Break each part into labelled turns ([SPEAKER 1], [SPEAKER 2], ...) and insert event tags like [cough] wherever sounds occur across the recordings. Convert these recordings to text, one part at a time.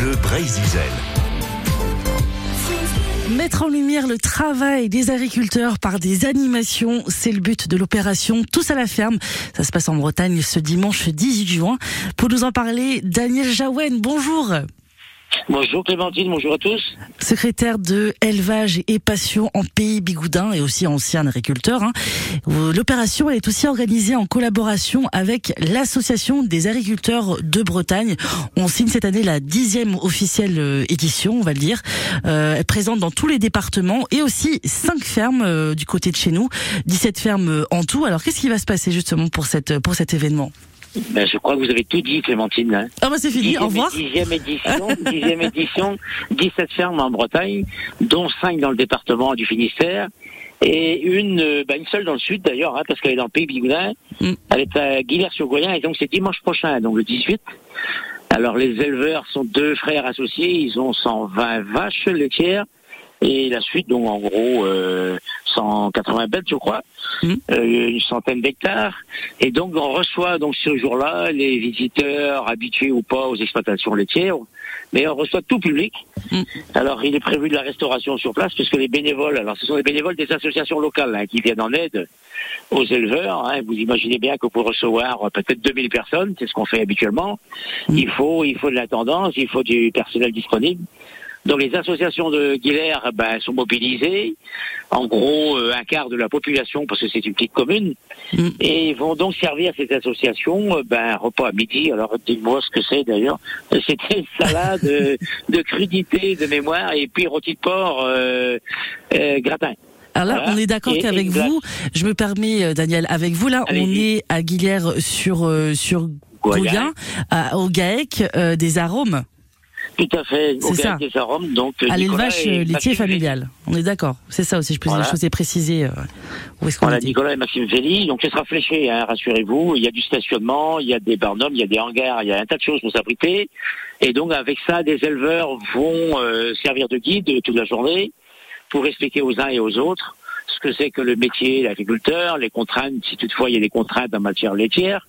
[SPEAKER 1] Bleu Brésil.
[SPEAKER 2] Mettre en lumière le travail des agriculteurs par des animations, c'est le but de l'opération Tous à la ferme. Ça se passe en Bretagne ce dimanche 18 juin. Pour nous en parler, Daniel Jaouen, bonjour.
[SPEAKER 3] Bonjour Clémentine, bonjour à tous.
[SPEAKER 2] Secrétaire de élevage et passion en pays Bigoudin et aussi ancien agriculteur. Hein. L'opération est aussi organisée en collaboration avec l'association des agriculteurs de Bretagne. On signe cette année la dixième officielle euh, édition, on va le dire. Euh, présente dans tous les départements et aussi cinq fermes euh, du côté de chez nous, 17 fermes euh, en tout. Alors qu'est-ce qui va se passer justement pour cette pour cet événement?
[SPEAKER 3] Ben, je crois que vous avez tout dit, Clémentine. Hein.
[SPEAKER 2] Ah bah c'est fini, au revoir.
[SPEAKER 3] Dixième édition, dixième édition, [laughs] 17 fermes en Bretagne, dont 5 dans le département du Finistère. Et une, ben, une seule dans le sud d'ailleurs, hein, parce qu'elle est dans le pays Bigoudin.
[SPEAKER 2] Mm.
[SPEAKER 3] Elle est à Guillers-sur-Goyen et donc c'est dimanche prochain, donc le 18. Alors les éleveurs sont deux frères associés, ils ont 120 vaches laitières et la suite, donc en gros euh, 180 bêtes, je crois,
[SPEAKER 2] Mhm.
[SPEAKER 3] euh, une centaine d'hectares. Et donc on reçoit donc ce jour-là les visiteurs habitués ou pas aux exploitations laitières, mais on reçoit tout public.
[SPEAKER 2] Mhm.
[SPEAKER 3] Alors il est prévu de la restauration sur place, puisque les bénévoles, alors ce sont les bénévoles des associations locales hein, qui viennent en aide aux éleveurs. hein. Vous imaginez bien que pour recevoir peut-être 2000 personnes, c'est ce qu'on fait habituellement,
[SPEAKER 2] Mhm.
[SPEAKER 3] il faut il faut de l'attendance, il faut du personnel disponible. Donc les associations de Guilherme ben, sont mobilisées, en gros euh, un quart de la population parce que c'est une petite commune,
[SPEAKER 2] Mm.
[SPEAKER 3] et vont donc servir ces associations euh, ben, un repas à midi. Alors dis-moi ce que c'est d'ailleurs. [laughs] C'était salade euh, de crudité de mémoire et puis rôti de porc euh, euh, gratin.
[SPEAKER 2] Alors là,
[SPEAKER 3] Voilà.
[SPEAKER 2] on est d'accord qu'avec vous, je me permets, euh, Daniel, avec vous là, on est à Guillers sur euh, sur à- au GAEC euh, des arômes,
[SPEAKER 3] Tout à fait.
[SPEAKER 2] C'est ça.
[SPEAKER 3] Des arômes, donc
[SPEAKER 2] à l'élevage euh, laitier familial. On est d'accord, c'est ça aussi. Je, peux,
[SPEAKER 3] Voilà.
[SPEAKER 2] je vous ai précisé euh, où est-ce qu'on
[SPEAKER 3] Voilà. Nicolas et Maxime Félix. Donc, ce sera fléché, hein, rassurez-vous. Il y a du stationnement, il y a des barnums, il y a des hangars, il y a un tas de choses pour s'abriter. Et donc, avec ça, des éleveurs vont euh, servir de guide toute la journée pour expliquer aux uns et aux autres ce que c'est que le métier d'agriculteur, les contraintes, si toutefois il y a des contraintes en matière laitière,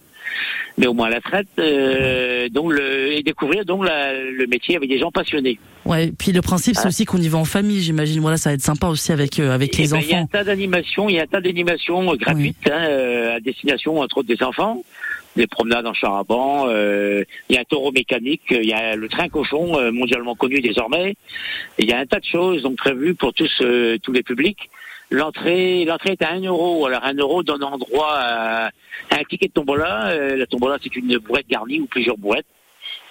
[SPEAKER 3] mais au moins la traite, euh, donc le, et découvrir donc la- le métier avec des gens passionnés.
[SPEAKER 2] Ouais. Puis le principe, c'est
[SPEAKER 3] Ah.
[SPEAKER 2] aussi qu'on y va en famille. J'imagine. Voilà, ça va être sympa aussi avec euh, avec
[SPEAKER 3] Eh
[SPEAKER 2] les
[SPEAKER 3] ben, Il y a un
[SPEAKER 2] enfants.
[SPEAKER 3] tas d'animations, il y a un tas d'animations gratuites hein, euh, à destination entre autres des enfants, des promenades en char à banc, euh, il y a un taureau mécanique, il y a le train cochon euh, mondialement connu désormais, Et il y a un tas de choses donc prévues pour tous euh, tous les publics. L'entrée l'entrée est à 1 euro, alors 1 euro donne droit à, un ticket de tombola. Euh, la tombola c'est une bourrette garnie ou plusieurs bourrettes.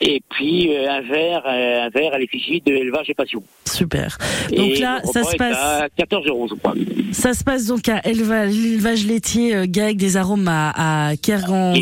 [SPEAKER 3] Et puis euh, un verre, euh, un verre à l'effigie de élevage et passion.
[SPEAKER 2] Super. Donc
[SPEAKER 3] Et
[SPEAKER 2] là, ça se passe.
[SPEAKER 3] à 14 euros, je crois.
[SPEAKER 2] Ça se passe donc à élevage, l'élevage laitier euh, GAEC des arômes à, à Kergan.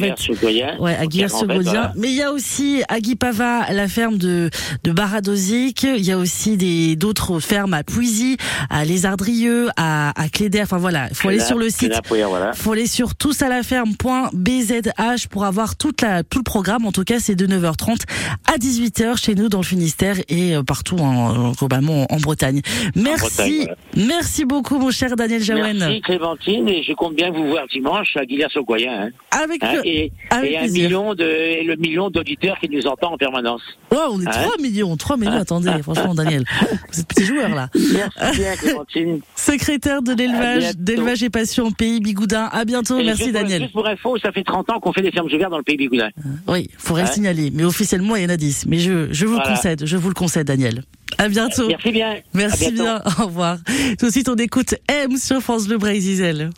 [SPEAKER 2] Ouais, à Guillers-sur-Godien.
[SPEAKER 3] Voilà.
[SPEAKER 2] Mais il y a aussi à Guipava la ferme de, de Baradozic. Il y a aussi des, d'autres fermes à Pouisy, à Lézardrieux, à, à Cléder. Enfin voilà, il faut aller sur le site.
[SPEAKER 3] voilà.
[SPEAKER 2] faut aller sur tousalferme.bzh pour avoir toute la, tout le programme. En tout cas, c'est de 9h30 à 18h chez nous dans le Finistère et euh, partout en, globalement en Bretagne. Merci.
[SPEAKER 3] Bretagne,
[SPEAKER 2] Merci beaucoup, mon cher Daniel Jaouen.
[SPEAKER 3] Merci Clémentine et je compte bien vous voir dimanche à Guillers-sur-Goyen. Hein.
[SPEAKER 2] Avec,
[SPEAKER 3] Hein, et,
[SPEAKER 2] avec
[SPEAKER 3] et un
[SPEAKER 2] plaisir.
[SPEAKER 3] million de et le million d'auditeurs qui nous entend en permanence.
[SPEAKER 2] Wow, on est
[SPEAKER 3] Hein
[SPEAKER 2] 3 millions, 3 millions. Attendez, franchement, Daniel, [laughs] vous êtes petit joueur là.
[SPEAKER 3] Merci bien Clémentine. [laughs]
[SPEAKER 2] Secrétaire de l'élevage, d'élevage et passion Pays Bigoudin. À bientôt.
[SPEAKER 3] Et
[SPEAKER 2] Merci
[SPEAKER 3] juste pour-
[SPEAKER 2] Daniel.
[SPEAKER 3] Juste pour info, ça fait 30 ans qu'on fait des fermes verts dans le pays Bigoudin.
[SPEAKER 2] Oui, faudrait le
[SPEAKER 3] Ouais.
[SPEAKER 2] signaler. Mais officiellement, il y en a 10. Mais je, je vous le concède, je vous le concède, Daniel. À bientôt.
[SPEAKER 3] Merci bien.
[SPEAKER 2] Merci bien. [laughs] Au revoir. Tout de suite, on écoute M sur France Bleu Brésil.